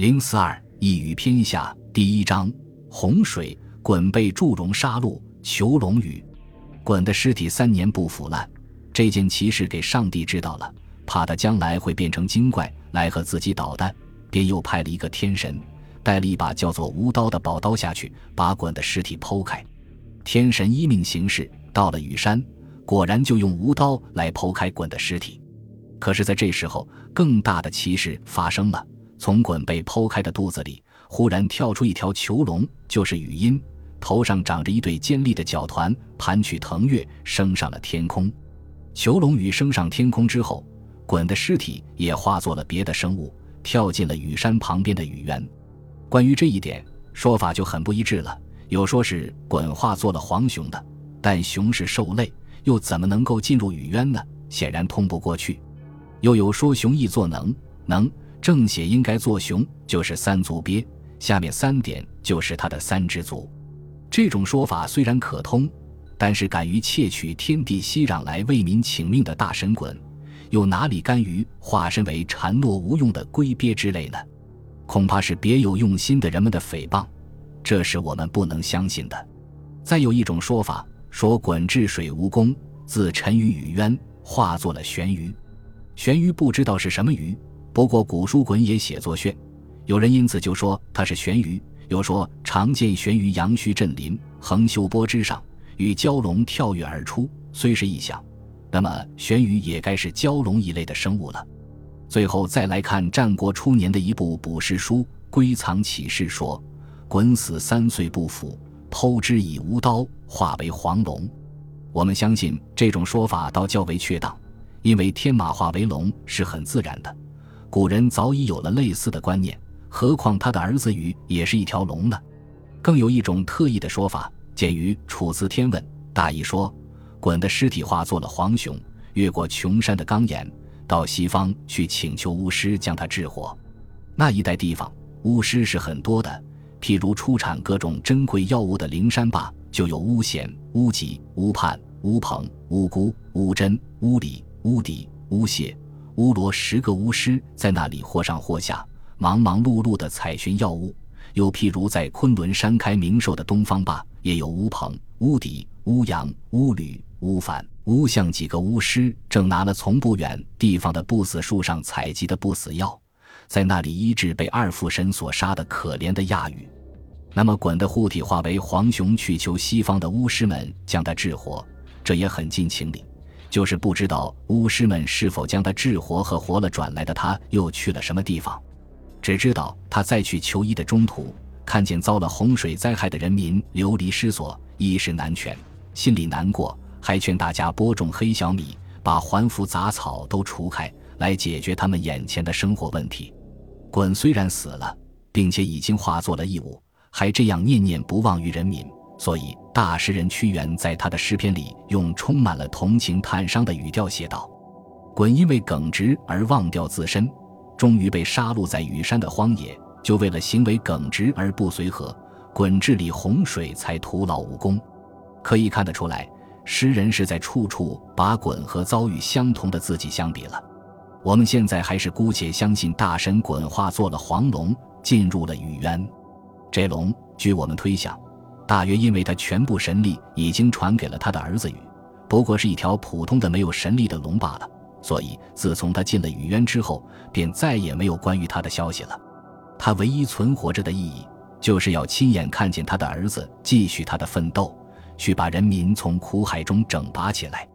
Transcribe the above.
零四二一语篇下第一章：洪水，鲧被祝融杀戮，求龙雨。鲧的尸体三年不腐烂，这件奇事给上帝知道了，怕他将来会变成精怪来和自己捣蛋，便又派了一个天神，带了一把叫做无刀的宝刀下去，把鲧的尸体剖开。天神依命行事，到了羽山，果然就用无刀来剖开鲧的尸体。可是，在这时候，更大的奇事发生了：从鲧被剖开的肚子里，忽然跳出一条囚龙，就是雨音，头上长着一对尖利的角团，盘曲腾跃，升上了天空。囚龙羽升上天空之后，鲧的尸体也化作了别的生物，跳进了雨山旁边的雨渊。关于这一点，说法就很不一致了。有说是鲧化作了黄熊的，但熊是兽类，又怎么能够进入雨渊呢？显然通不过去。又有说熊易作能，能正写应该作熊，就是三足鳖，下面三点就是它的三只足。这种说法虽然可通，但是敢于窃取天地熙攘来为民请命的大神鲧，又哪里甘于化身为孱弱无用的龟鳖之类呢？恐怕是别有用心的人们的诽谤，这是我们不能相信的。再有一种说法，说鲧治水无功，自沉于羽渊，化作了玄鱼。玄鱼不知道是什么鱼，不过古书滚也写作炫，有人因此就说它是玄鱼。又说常见玄鱼阳虚振林横修波之上，与蛟龙跳跃而出，虽是异象，那么玄鱼也该是蛟龙一类的生物了。最后再来看战国初年的一部卜筮书《归藏启事》说，滚死三岁不腐，剖之以无刀，化为黄龙。我们相信这种说法倒较为确当。因为天马化为龙是很自然的，古人早已有了类似的观念，何况他的儿子禹也是一条龙呢？更有一种特异的说法，见于《楚辞天问》，大意说：鲧的尸体化作了黄熊，越过穷山的钢岩，到西方去请求巫师将它治活。那一带地方巫师是很多的，譬如出产各种珍贵药物的灵山坝，就有巫贤、巫吉、巫判、巫鹏、巫姑、巫真、巫礼。巫底、巫谢、乌罗十个巫师在那里或上或下，忙忙碌碌地采寻药物。又譬如在昆仑山开名兽的东方坝，也有乌鹏、乌底、乌阳、乌吕、乌反、乌象几个巫师，正拿了从不远地方的不死树上采集的不死药，在那里医治被二父神所杀的可怜的亚羽。那么，鲧的护体化为黄熊，去求西方的巫师们将他治活，这也很近情理。就是不知道巫师们是否将他治活和活了转来的他又去了什么地方，只知道他在去求医的中途，看见遭了洪水灾害的人民流离失所，衣食难全，心里难过，还劝大家播种黑小米，把环服杂草都除开，来解决他们眼前的生活问题。鲧虽然死了，并且已经化作了异物，还这样念念不忘于人民。所以，大诗人屈原在他的诗篇里用充满了同情叹伤的语调写道：“鲧因为耿直而忘掉自身，终于被杀戮在羽山的荒野，就为了行为耿直而不随和，鲧治理洪水才徒劳无功。”可以看得出来，诗人是在处处把鲧和遭遇相同的自己相比了。我们现在还是姑且相信大神鲧化作了黄龙，进入了羽渊。这龙，据我们推想。大约因为他全部神力已经传给了他的儿子禹，不过是一条普通的没有神力的龙罢了，所以自从他进了禹渊之后，便再也没有关于他的消息了。他唯一存活着的意义，就是要亲眼看见他的儿子继续他的奋斗，去把人民从苦海中整拔起来。